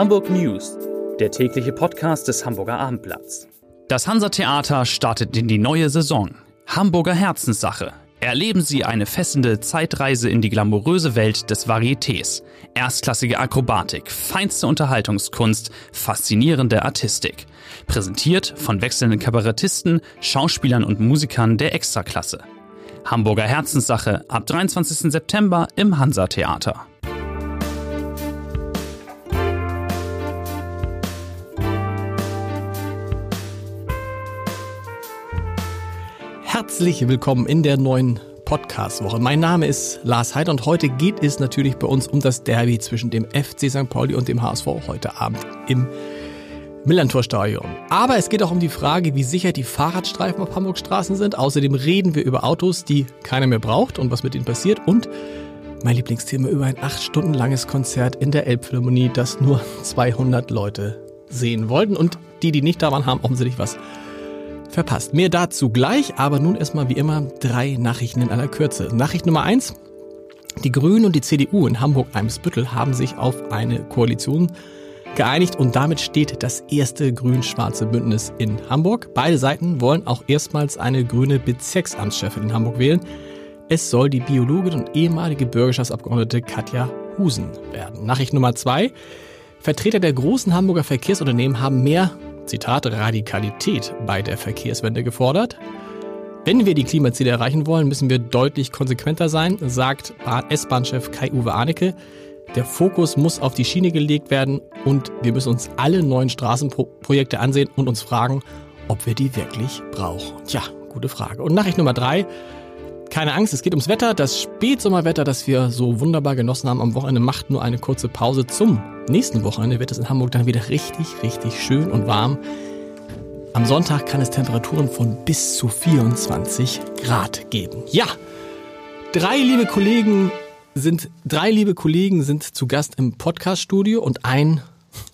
Hamburg News, der tägliche Podcast des Hamburger Abendblatts. Das Hansa-Theater startet in die neue Saison. Hamburger Herzenssache. Erleben Sie eine fesselnde Zeitreise in die glamouröse Welt des Varietés. Erstklassige Akrobatik, feinste Unterhaltungskunst, faszinierende Artistik. Präsentiert von wechselnden Kabarettisten, Schauspielern und Musikern der Extraklasse. Hamburger Herzenssache ab 23. September im Hansa-Theater. Herzlich willkommen in der neuen Podcast-Woche. Mein Name ist Lars Heider und heute geht es natürlich bei uns um das Derby zwischen dem FC St. Pauli und dem HSV heute Abend im Millantor-Stadion. Aber es geht auch um die Frage, wie sicher die Fahrradstreifen auf Hamburgs Straßen sind. Außerdem reden wir über Autos, die keiner mehr braucht und was mit ihnen passiert. Und mein Lieblingsthema über ein acht Stunden langes Konzert in der Elbphilharmonie, das nur 200 Leute sehen wollten. Und die, die nicht da waren, haben offensichtlich was verpasst. Mehr dazu gleich, aber nun erstmal wie immer drei Nachrichten in aller Kürze. Nachricht Nummer eins. Die Grünen und die CDU in Hamburg-Eimsbüttel haben sich auf eine Koalition geeinigt und damit steht das erste grün-schwarze Bündnis in Hamburg. Beide Seiten wollen auch erstmals eine grüne Bezirksamtschefin in Hamburg wählen. Es soll die Biologin und ehemalige Bürgerschaftsabgeordnete Katja Husen werden. Nachricht Nummer zwei. Vertreter der großen Hamburger Verkehrsunternehmen haben mehr Zitat, Radikalität bei der Verkehrswende gefordert. Wenn wir die Klimaziele erreichen wollen, müssen wir deutlich konsequenter sein, sagt S-Bahn-Chef Kai-Uwe Arnecke. Der Fokus muss auf die Schiene gelegt werden und wir müssen uns alle neuen Straßenprojekte ansehen und uns fragen, ob wir die wirklich brauchen. Tja, gute Frage. Und Nachricht Nummer drei. Keine Angst, es geht ums Wetter. Das Spätsommerwetter, das wir so wunderbar genossen haben am Wochenende, macht nur eine kurze Pause. Zum nächsten Wochenende wird es in Hamburg dann wieder richtig, richtig schön und warm. Am Sonntag kann es Temperaturen von bis zu 24 Grad geben. Ja, drei liebe Kollegen sind, drei liebe Kollegen sind zu Gast im Podcaststudio und ein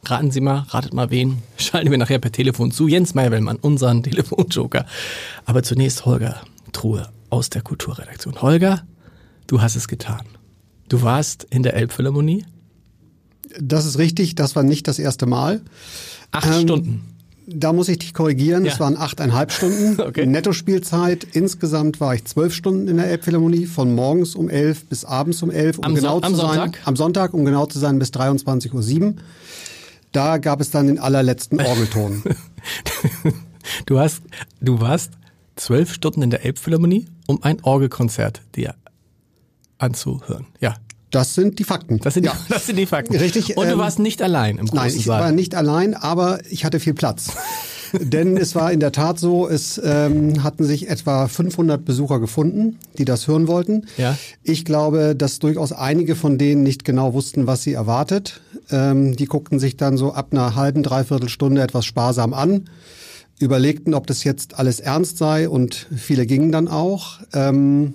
Raten Sie mal, ratet mal wen, schalten wir nachher per Telefon zu. Jens Meyer-Wellmann, unseren Telefonjoker. Aber zunächst Holger Truhe aus der Kulturredaktion. Holger, du hast es getan. Du warst in der Elbphilharmonie. Das ist richtig, das war nicht das erste Mal. Acht ähm, Stunden. Da muss ich dich korrigieren. Ja. Es waren achteinhalb Stunden. Okay. Nettospielzeit. Insgesamt war ich zwölf Stunden in der Elbphilharmonie, von morgens um elf bis abends um elf. Um Am genau am zu sein, Sonntag? Am Sonntag, um genau zu sein, bis 23.07 Uhr. Da gab es dann den allerletzten Orgelton. Du hast, du warst zwölf Stunden in der Elbphilharmonie, um ein Orgelkonzert dir anzuhören. Ja, Das sind die Fakten. das sind, ja. die, das sind die Fakten. Richtig, Und du ähm, warst nicht allein im großen Nein, ich Saal. war nicht allein, aber ich hatte viel Platz. Denn es war in der Tat so, es ähm, hatten sich etwa 500 Besucher gefunden, die das hören wollten. Ja. Ich glaube, dass durchaus einige von denen nicht genau wussten, was sie erwartet. Ähm, die guckten sich dann so ab einer halben, dreiviertel Stunde etwas sparsam an, überlegten, ob das jetzt alles ernst sei und viele gingen dann auch. Ähm,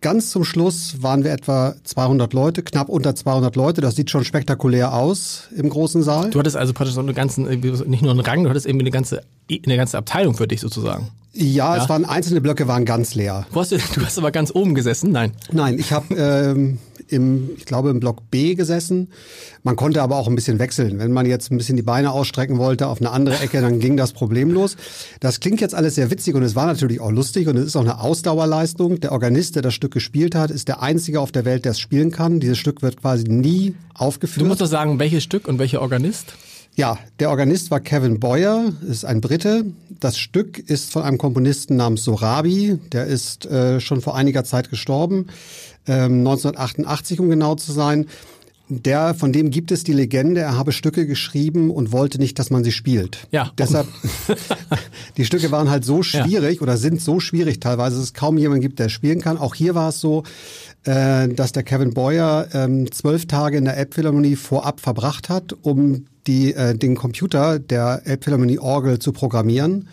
Ganz zum Schluss waren wir etwa 200 Leute, knapp unter 200 Leute. Das sieht schon spektakulär aus im großen Saal. Du hattest also praktisch so eine ganzen, nicht nur einen Rang, du hattest irgendwie eine ganze, eine ganze Abteilung für dich sozusagen. Ja, Ja. es waren einzelne Blöcke waren ganz leer. Wo hast du, du hast aber ganz oben gesessen? Nein. Nein, ich habe ähm, im, ich glaube im Block B gesessen. Man konnte aber auch ein bisschen wechseln. Wenn man jetzt ein bisschen die Beine ausstrecken wollte auf eine andere Ecke, dann ging das problemlos. Das klingt jetzt alles sehr witzig und es war natürlich auch lustig und es ist auch eine Ausdauerleistung. Der Organist, der das Stück gespielt hat, ist der einzige auf der Welt, der es spielen kann. Dieses Stück wird quasi nie Du aufgeführt. musst doch sagen, welches Stück und welcher Organist? Ja, der Organist war Kevin Boyer, ist ein Brite. Das Stück ist von einem Komponisten namens Sorabi, der ist äh, schon vor einiger Zeit gestorben, ähm, 1988 um genau zu sein. Der, von dem gibt es die Legende, er habe Stücke geschrieben und wollte nicht, dass man sie spielt. Ja. Deshalb, die Stücke waren halt so schwierig oder sind so schwierig teilweise, dass es kaum jemanden gibt, der spielen kann. Auch hier war es so, äh, dass der Kevin Boyer ähm, zwölf Tage in der Elbphilharmonie vorab verbracht hat, um die, äh, den Computer der Elbphilharmonie Orgel zu programmieren.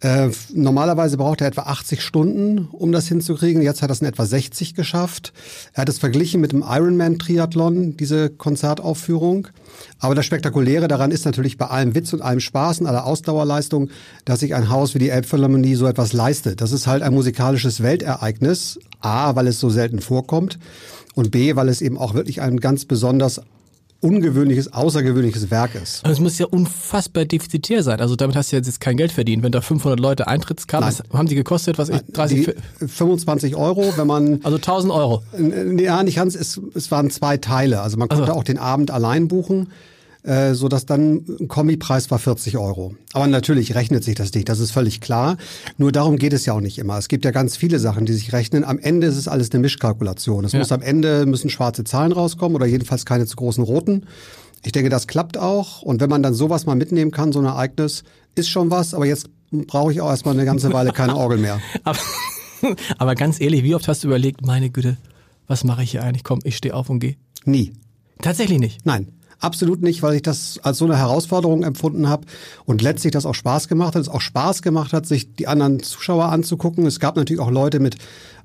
Äh, normalerweise braucht er etwa 80 Stunden, um das hinzukriegen. Jetzt hat er es in etwa 60 geschafft. Er hat es verglichen mit dem Ironman-Triathlon, diese Konzertaufführung. Aber das Spektakuläre daran ist natürlich bei allem Witz und allem Spaß und aller Ausdauerleistung, dass sich ein Haus wie die Elbphilharmonie so etwas leistet. Das ist halt ein musikalisches Weltereignis. A, weil es so selten vorkommt. Und B, weil es eben auch wirklich ein ganz besonders ungewöhnliches, außergewöhnliches Werk ist. Aber es muss ja unfassbar defizitär sein. Also damit hast du jetzt kein Geld verdient. Wenn da 500 Leute Eintrittskarten, haben die gekostet, was ich, 30, die 25 Euro, wenn man... Also 1000 Euro. Ja, nicht ganz, es, es waren zwei Teile. Also man konnte also. auch den Abend allein buchen äh, so dass dann ein Kombipreis war 40 Euro. Aber natürlich rechnet sich das nicht, das ist völlig klar. Nur darum geht es ja auch nicht immer. Es gibt ja ganz viele Sachen, die sich rechnen. Am Ende ist es alles eine Mischkalkulation. Es ja. muss am Ende müssen schwarze Zahlen rauskommen oder jedenfalls keine zu großen roten. Ich denke, das klappt auch. Und wenn man dann sowas mal mitnehmen kann, so ein Ereignis, ist schon was. Aber jetzt brauche ich auch erstmal eine ganze Weile keine Orgel mehr. aber, aber ganz ehrlich, wie oft hast du überlegt, meine Güte, was mache ich hier eigentlich? Komm, ich stehe auf und gehe. Nie. Tatsächlich nicht? Nein. Absolut nicht, weil ich das als so eine Herausforderung empfunden habe und letztlich das auch Spaß gemacht hat. Es auch Spaß gemacht hat, sich die anderen Zuschauer anzugucken. Es gab natürlich auch Leute mit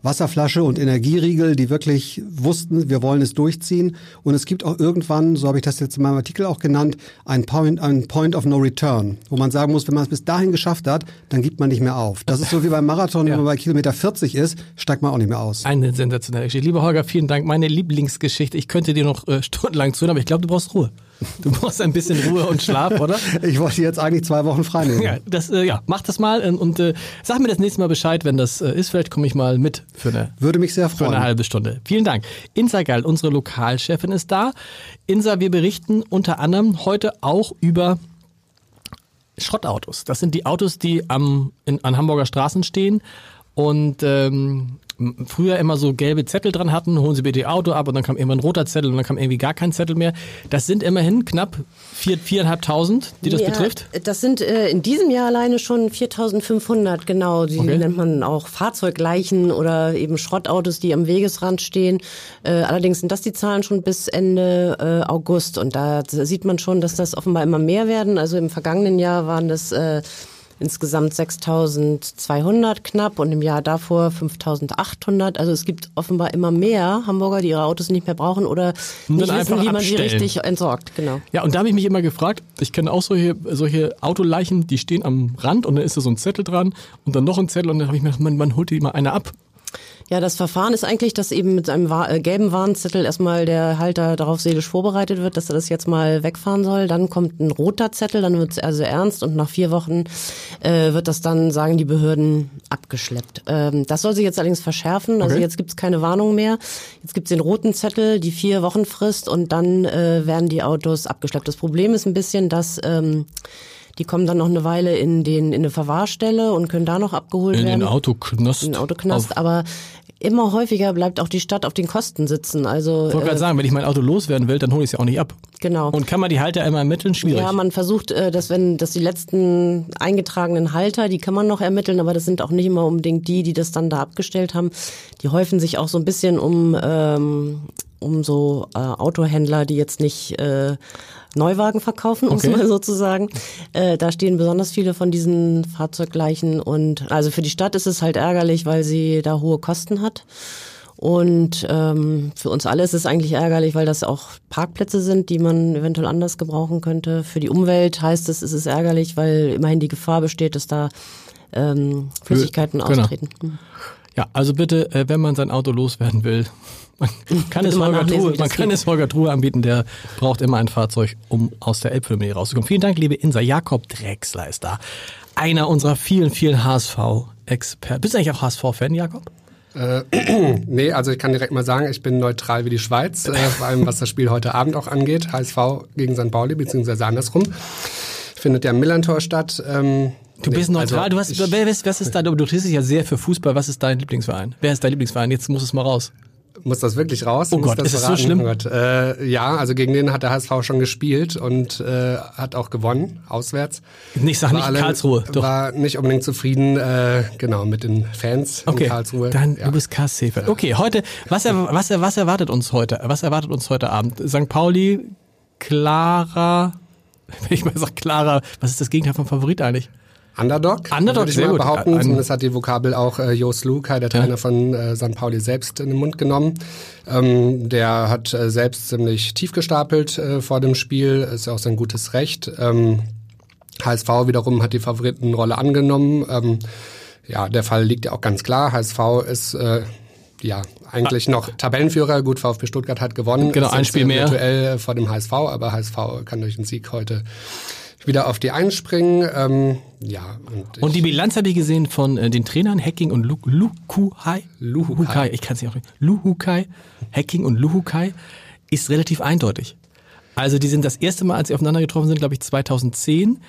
Wasserflasche und Energieriegel, die wirklich wussten, wir wollen es durchziehen. Und es gibt auch irgendwann, so habe ich das jetzt in meinem Artikel auch genannt, ein Point, ein Point of No Return, wo man sagen muss, wenn man es bis dahin geschafft hat, dann gibt man nicht mehr auf. Das ist so wie beim Marathon, ja. wenn man bei Kilometer 40 ist, steigt man auch nicht mehr aus. Eine sensationelle Geschichte. Lieber Holger, vielen Dank. Meine Lieblingsgeschichte. Ich könnte dir noch äh, stundenlang zuhören, aber ich glaube, du brauchst Ruhe. Du brauchst ein bisschen Ruhe und Schlaf, oder? Ich wollte jetzt eigentlich zwei Wochen frei nehmen. Ja, das, äh, ja mach das mal und, und äh, sag mir das nächste Mal Bescheid, wenn das äh, ist. Vielleicht komme ich mal mit für eine, Würde mich sehr freuen. Für eine halbe Stunde. Vielen Dank. Insa Geil, unsere Lokalchefin, ist da. Insa, wir berichten unter anderem heute auch über Schrottautos. Das sind die Autos, die am, in, an Hamburger Straßen stehen und ähm, früher immer so gelbe Zettel dran hatten, holen Sie bitte Ihr Auto ab und dann kam irgendwann ein roter Zettel und dann kam irgendwie gar kein Zettel mehr. Das sind immerhin knapp vier, viereinhalbtausend, die das ja, betrifft. Das sind äh, in diesem Jahr alleine schon 4.500, genau. Die okay. nennt man auch Fahrzeugleichen oder eben Schrottautos, die am Wegesrand stehen. Äh, allerdings sind das die Zahlen schon bis Ende äh, August und da sieht man schon, dass das offenbar immer mehr werden. Also im vergangenen Jahr waren das äh, insgesamt 6.200 knapp und im Jahr davor 5.800. Also es gibt offenbar immer mehr Hamburger, die ihre Autos nicht mehr brauchen oder nicht wissen, wie man abstellen. sie richtig entsorgt. Genau. Ja, und da habe ich mich immer gefragt, ich kenne auch solche, solche Autoleichen, die stehen am Rand und dann ist da so ein Zettel dran und dann noch ein Zettel und dann habe ich mir gedacht, man, man holt die mal eine ab. Ja, das Verfahren ist eigentlich, dass eben mit einem äh, gelben Warnzettel erstmal der Halter darauf seelisch vorbereitet wird, dass er das jetzt mal wegfahren soll. Dann kommt ein roter Zettel, dann wird es also ernst und nach vier Wochen äh, wird das dann, sagen die Behörden, abgeschleppt. Ähm, das soll sich jetzt allerdings verschärfen. Also okay. jetzt gibt es keine Warnung mehr. Jetzt gibt es den roten Zettel, die vier Wochen Frist und dann äh, werden die Autos abgeschleppt. Das Problem ist ein bisschen, dass ähm, die kommen dann noch eine Weile in den in eine Verwahrstelle und können da noch abgeholt in werden. In den Autoknast. In den Autoknast, aber immer häufiger bleibt auch die Stadt auf den Kosten sitzen. Also ich wollte gerade äh, sagen, wenn ich mein Auto loswerden will, dann hole ich es ja auch nicht ab. Genau. Und kann man die Halter immer ermitteln? Schwierig. Ja, man versucht, äh, dass wenn dass die letzten eingetragenen Halter, die kann man noch ermitteln, aber das sind auch nicht immer unbedingt die, die das dann da abgestellt haben. Die häufen sich auch so ein bisschen um ähm, um so äh, Autohändler, die jetzt nicht äh, Neuwagen verkaufen, um okay. es mal so zu sagen. Äh, da stehen besonders viele von diesen Fahrzeugleichen und also für die Stadt ist es halt ärgerlich, weil sie da hohe Kosten hat. Und ähm, für uns alle ist es eigentlich ärgerlich, weil das auch Parkplätze sind, die man eventuell anders gebrauchen könnte. Für die Umwelt heißt es, ist es ärgerlich, weil immerhin die Gefahr besteht, dass da ähm, Flüssigkeiten genau. austreten. Hm. Ja, also bitte, äh, wenn man sein Auto loswerden will, man kann, es Holger, Truhe, man kann es Holger Truhe anbieten, der braucht immer ein Fahrzeug, um aus der Elbphilharmonie rauszukommen. Vielen Dank, liebe Insa. Jakob Drexler ist da. Einer unserer vielen, vielen HSV-Experten. Bist du eigentlich auch HSV-Fan, Jakob? Äh, nee, also ich kann direkt mal sagen, ich bin neutral wie die Schweiz, äh, vor allem was das Spiel heute Abend auch angeht. HSV gegen St. Pauli, beziehungsweise andersrum. Findet ja im Millantor statt. Ähm, Du bist nee, neutral, also du hast, wer, was ist dein, du interessierst dich ja sehr für Fußball, was ist dein Lieblingsverein? Wer ist dein Lieblingsverein? Jetzt muss es mal raus. Muss das wirklich raus? Oh Gott, ist das so schlimm? Oh Gott. Äh, ja, also gegen den hat der HSV schon gespielt und äh, hat auch gewonnen, auswärts. Nicht sag nicht alle, Karlsruhe. Doch. War nicht unbedingt zufrieden, äh, genau, mit den Fans okay. in Karlsruhe. Dann, ja. du bist Kassefer. Okay, heute, was, er, was, er, was erwartet uns heute? Was erwartet uns heute Abend? St. Pauli, Clara, wenn ich mal sag Clara, was ist das Gegenteil vom Favorit eigentlich? Underdog. Underdog, würde ich sehr mal gut. behaupten. Ein, Zumindest hat die Vokabel auch äh, Jos Lukai, der Trainer ja. von äh, St. Pauli, selbst in den Mund genommen. Ähm, der hat äh, selbst ziemlich tief gestapelt äh, vor dem Spiel, ist ja auch sein gutes Recht. Ähm, HSV wiederum hat die Favoritenrolle angenommen. Ähm, ja, der Fall liegt ja auch ganz klar. HSV ist äh, ja, eigentlich noch Tabellenführer. Gut, VfB Stuttgart hat gewonnen. Genau, ein Spiel mehr. Virtuell vor dem HSV, aber HSV kann durch den Sieg heute wieder auf die einspringen. Ähm, ja, und, und die Bilanz habe ich gesehen von äh, den Trainern Hacking und Luhukai. Luhukai, ich kann es nicht auch Luhukai, Hacking und Luhukai ist relativ eindeutig. Also die sind das erste Mal, als sie aufeinander getroffen sind, glaube ich 2010.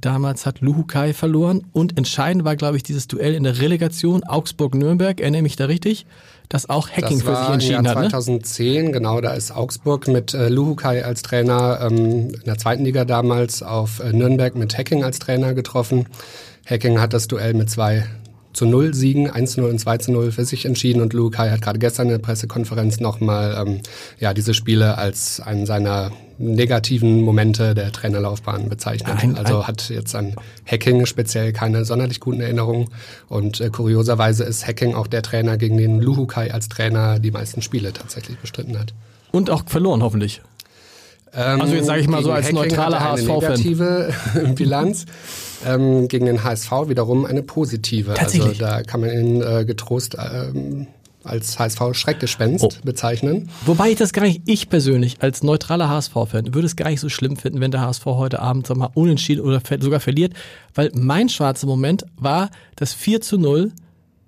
Damals hat Luhukai verloren und entscheidend war, glaube ich, dieses Duell in der Relegation Augsburg-Nürnberg. Erinnere mich da richtig? dass auch Hacking das war für sich entschieden Jahr hat. 2010, ne? genau, da ist Augsburg mit äh, Luhukai als Trainer ähm, in der zweiten Liga damals auf äh, Nürnberg mit Hacking als Trainer getroffen. Hacking hat das Duell mit zwei zu null Siegen, 1 zu 0 und 2 zu 0 für sich entschieden und Lukai hat gerade gestern in der Pressekonferenz nochmal ähm, ja, diese Spiele als einen seiner negativen Momente der Trainerlaufbahn bezeichnet. Ein, also ein hat jetzt an Hacking speziell keine sonderlich guten Erinnerungen und äh, kurioserweise ist Hacking auch der Trainer, gegen den Luhukai als Trainer die meisten Spiele tatsächlich bestritten hat. Und auch verloren hoffentlich. Ähm, also jetzt sage ich mal so als Hacking neutraler HSV-Fan. negative Bilanz. Ähm, gegen den HSV wiederum eine positive. Also da kann man ihn äh, getrost ähm, als HSV-Schreckgespenst oh. bezeichnen. Wobei ich das gar nicht, ich persönlich als neutraler HSV-Fan würde es gar nicht so schlimm finden, wenn der HSV heute Abend sag mal, unentschieden oder sogar verliert, weil mein schwarzer Moment war das 4 zu 0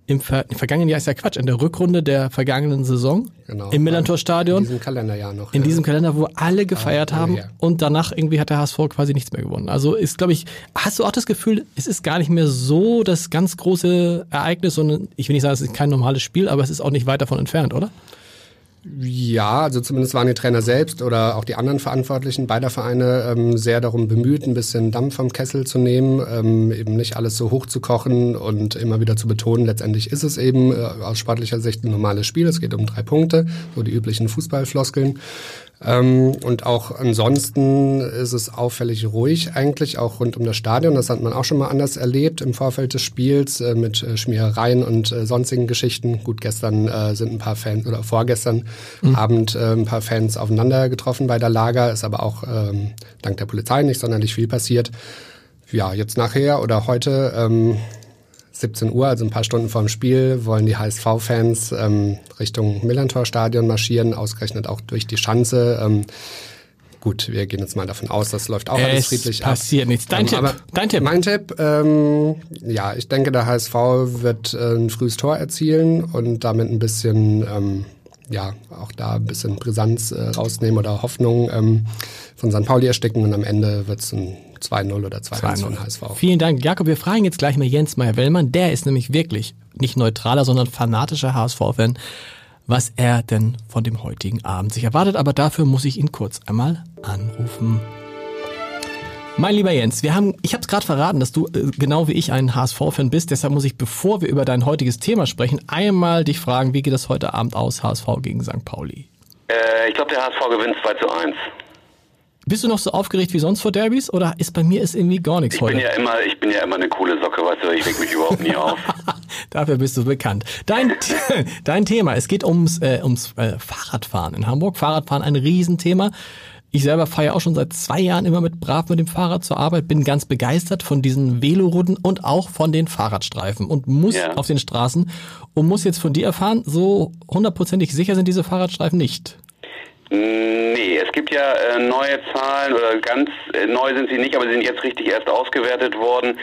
im, Ver im vergangenen Jahr ist ja Quatsch, in der Rückrunde der vergangenen Saison genau, im Millantor-Stadion. In diesem Kalenderjahr noch. In ja. diesem Kalender, wo alle gefeiert ah, haben ja. und danach irgendwie hat der HSV quasi nichts mehr gewonnen. Also ist, glaube ich, hast du auch das Gefühl, es ist gar nicht mehr so das ganz große Ereignis, sondern ich will nicht sagen, es ist kein normales Spiel, aber es ist auch nicht weit davon entfernt, oder? Ja, also zumindest waren die Trainer selbst oder auch die anderen Verantwortlichen beider Vereine ähm, sehr darum bemüht, ein bisschen Dampf vom Kessel zu nehmen, ähm, eben nicht alles so hoch zu kochen und immer wieder zu betonen, letztendlich ist es eben äh, aus sportlicher Sicht ein normales Spiel. Es geht um drei Punkte, so die üblichen Fußballfloskeln. Ähm, und auch ansonsten ist es auffällig ruhig eigentlich, auch rund um das Stadion. Das hat man auch schon mal anders erlebt im Vorfeld des Spiels äh, mit äh, Schmierereien und äh, sonstigen Geschichten. Gut, gestern äh, sind ein paar Fans oder vorgestern mhm. Abend äh, ein paar Fans aufeinander getroffen bei der Lager, ist aber auch ähm, dank der Polizei nicht sonderlich viel passiert. Ja, jetzt nachher oder heute ähm, 17 Uhr, also ein paar Stunden vorm Spiel, wollen die HSV-Fans ähm, Richtung Millantor-Stadion marschieren, ausgerechnet auch durch die Schanze. Ähm, gut, wir gehen jetzt mal davon aus, das läuft auch es alles friedlich passiert ab. nichts. Dein ähm, Tipp. Dein Tipp. Mein Tipp, ähm, ja, ich denke, der HSV wird äh, ein frühes Tor erzielen und damit ein bisschen, ähm, ja, auch da ein bisschen Brisanz äh, rausnehmen oder Hoffnung ähm, von St. Pauli ersticken und am Ende wird es ein 2-0 oder 2-1 von HSV. Vielen Dank, Jakob. Wir fragen jetzt gleich mal Jens Meyer-Wellmann. Der ist nämlich wirklich nicht neutraler, sondern fanatischer HSV-Fan, was er denn von dem heutigen Abend sich erwartet. Aber dafür muss ich ihn kurz einmal anrufen. Mein lieber Jens, wir haben, ich habe es gerade verraten, dass du äh, genau wie ich ein HSV-Fan bist. Deshalb muss ich, bevor wir über dein heutiges Thema sprechen, einmal dich fragen, wie geht es heute Abend aus, HSV gegen St. Pauli? Äh, ich glaube, der HSV gewinnt 2 zu 1. Bist du noch so aufgeregt wie sonst vor Derbys oder ist bei mir ist irgendwie gar nichts ich heute? Bin ja immer, ich bin ja immer eine coole Socke, weißt du, ich reg mich überhaupt nie auf. Dafür bist du bekannt. Dein, dein Thema, es geht ums, äh, ums äh, Fahrradfahren in Hamburg. Fahrradfahren ein Riesenthema. Ich selber fahre ja auch schon seit zwei Jahren immer mit brav mit dem Fahrrad zur Arbeit, bin ganz begeistert von diesen Velorunden und auch von den Fahrradstreifen und muss ja. auf den Straßen und muss jetzt von dir erfahren, so hundertprozentig sicher sind diese Fahrradstreifen nicht. Nee, es gibt ja äh, neue Zahlen oder ganz äh, neu sind sie nicht, aber sie sind jetzt richtig erst ausgewertet worden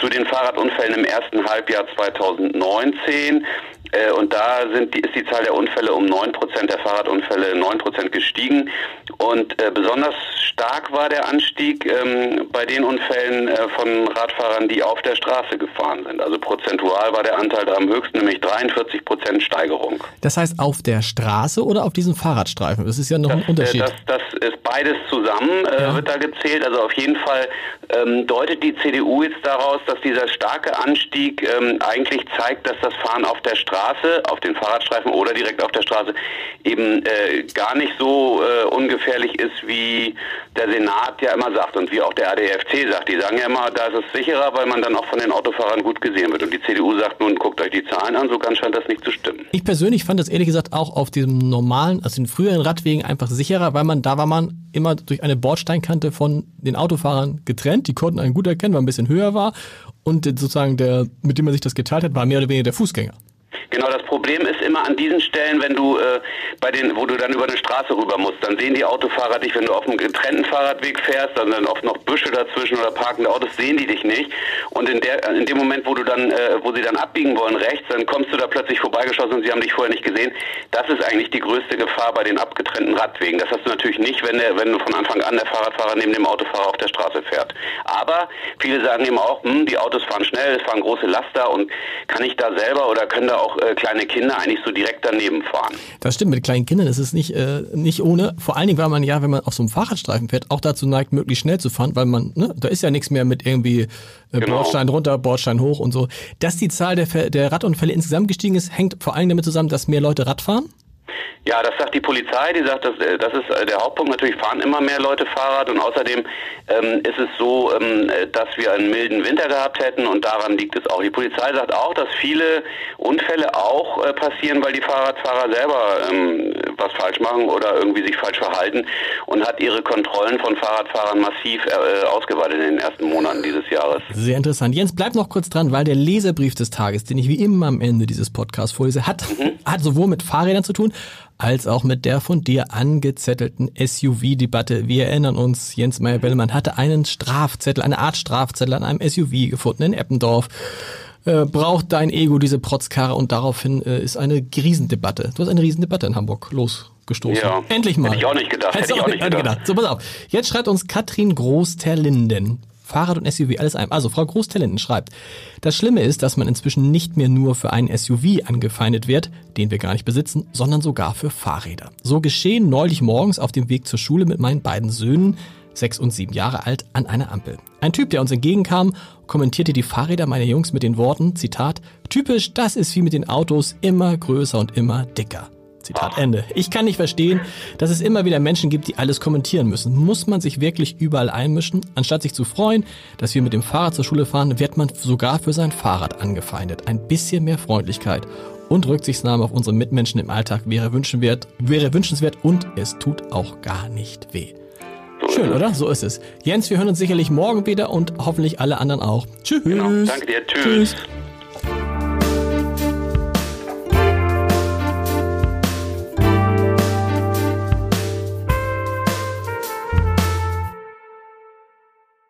zu den Fahrradunfällen im ersten Halbjahr 2019. Äh, und da sind ist die Zahl der Unfälle um 9%, der Fahrradunfälle 9% gestiegen. Und äh, besonders stark war der Anstieg ähm, bei den Unfällen äh, von Radfahrern, die auf der Straße gefahren sind. Also prozentual war der Anteil da am höchsten, nämlich 43% Steigerung. Das heißt auf der Straße oder auf diesen Fahrradstreifen? Das ist ja noch das, ein Unterschied. Das, das, ist beides zusammen, äh, ja. wird da gezählt. Also auf jeden Fall ähm, deutet die CDU jetzt daraus, dass dieser starke Anstieg ähm, eigentlich zeigt, dass das Fahren auf der Straße, auf den Fahrradstreifen oder direkt auf der Straße eben äh, gar nicht so äh, ungefährlich ist, wie der Senat ja immer sagt und wie auch der ADFC sagt. Die sagen ja immer, da ist es sicherer, weil man dann auch von den Autofahrern gut gesehen wird. Und die CDU sagt nun, guckt euch die Zahlen an, so ganz scheint das nicht zu stimmen. Ich persönlich fand das ehrlich gesagt auch auf diesem normalen, also den früheren Radwegen einfach sicherer, weil man da war man immer durch eine Bordsteinkante von den Autofahrern getrennt. Die konnten einen gut erkennen, weil ein bisschen höher war. Und sozusagen der, mit dem man sich das geteilt hat, war mehr oder weniger der Fußgänger. Genau, das Problem ist immer an diesen Stellen, wenn du äh, bei den, wo du dann über eine Straße rüber musst, dann sehen die Autofahrer dich, wenn du auf einem getrennten Fahrradweg fährst, dann dann oft noch Büsche dazwischen oder parkende Autos, sehen die dich nicht. Und in der, in dem Moment, wo du dann, äh, wo sie dann abbiegen wollen rechts, dann kommst du da plötzlich vorbeigeschossen und sie haben dich vorher nicht gesehen. Das ist eigentlich die größte Gefahr bei den abgetrennten Radwegen. Das hast du natürlich nicht, wenn der, wenn du von Anfang an der Fahrradfahrer neben dem Autofahrer auf der Straße fährt. Aber viele sagen eben auch, hm, die Autos fahren schnell, es fahren große Laster und kann ich da selber oder können da auch äh, kleine Kinder eigentlich so direkt daneben fahren? Das stimmt, mit kleinen Kindern ist es nicht, äh, nicht ohne. Vor allen Dingen, weil man ja, wenn man auf so einem Fahrradstreifen fährt, auch dazu neigt, möglichst schnell zu fahren, weil man, ne, da ist ja nichts mehr mit irgendwie äh, Genau. Bordstein runter, Bordstein hoch und so. Dass die Zahl der, der Radunfälle insgesamt gestiegen ist, hängt vor allem damit zusammen, dass mehr Leute Rad fahren. Ja, das sagt die Polizei, die sagt, das, äh, das ist äh, der Hauptpunkt. Natürlich fahren immer mehr Leute Fahrrad und außerdem ähm, ist es so, ähm, äh, dass wir einen milden Winter gehabt hätten und daran liegt es auch. Die Polizei sagt auch, dass viele Unfälle auch äh, passieren, weil die Fahrradfahrer selber ähm, was falsch machen oder irgendwie sich falsch verhalten und hat ihre Kontrollen von Fahrradfahrern massiv äh, ausgeweitet in den ersten Monaten dieses Jahres. Sehr interessant. Jens, bleib noch kurz dran, weil der Leserbrief des Tages, den ich wie immer am Ende dieses Podcasts vorlese, hat, hat sowohl mit Fahrrädern zu tun, als auch mit der von dir angezettelten SUV-Debatte. Wir erinnern uns, Jens Meyer-Bellmann hatte einen Strafzettel, eine Art Strafzettel an einem SUV gefunden in Eppendorf. Äh, braucht dein Ego diese Protzkarre und daraufhin äh, ist eine Riesendebatte. Du hast eine Riesendebatte in Hamburg losgestoßen. Ja. Endlich mal. Hätte ich auch nicht gedacht. Hätte ich auch nicht gedacht. So, pass auf. Jetzt schreibt uns Katrin Groß-Terlinden. Fahrrad und SUV, alles ein. Also Frau Groß-Terlinden schreibt, das Schlimme ist, dass man inzwischen nicht mehr nur für einen SUV angefeindet wird, den wir gar nicht besitzen, sondern sogar für Fahrräder. So geschehen neulich morgens auf dem Weg zur Schule mit meinen beiden Söhnen, sechs und sieben Jahre alt, an einer Ampel. Ein Typ, der uns entgegenkam, kommentierte die Fahrräder meiner Jungs mit den Worten, Zitat, typisch, das ist wie mit den Autos, immer größer und immer dicker. Zitat Ende. Ich kann nicht verstehen, dass es immer wieder Menschen gibt, die alles kommentieren müssen. Muss man sich wirklich überall einmischen? Anstatt sich zu freuen, dass wir mit dem Fahrrad zur Schule fahren, wird man sogar für sein Fahrrad angefeindet. Ein bisschen mehr Freundlichkeit und Rücksichtnahme auf unsere Mitmenschen im Alltag wäre wünschenswert, wäre wünschenswert und es tut auch gar nicht weh. Schön, oder? So ist es. Jens, wir hören uns sicherlich morgen wieder und hoffentlich alle anderen auch. Tschüss. Genau. Danke dir. Tschüss.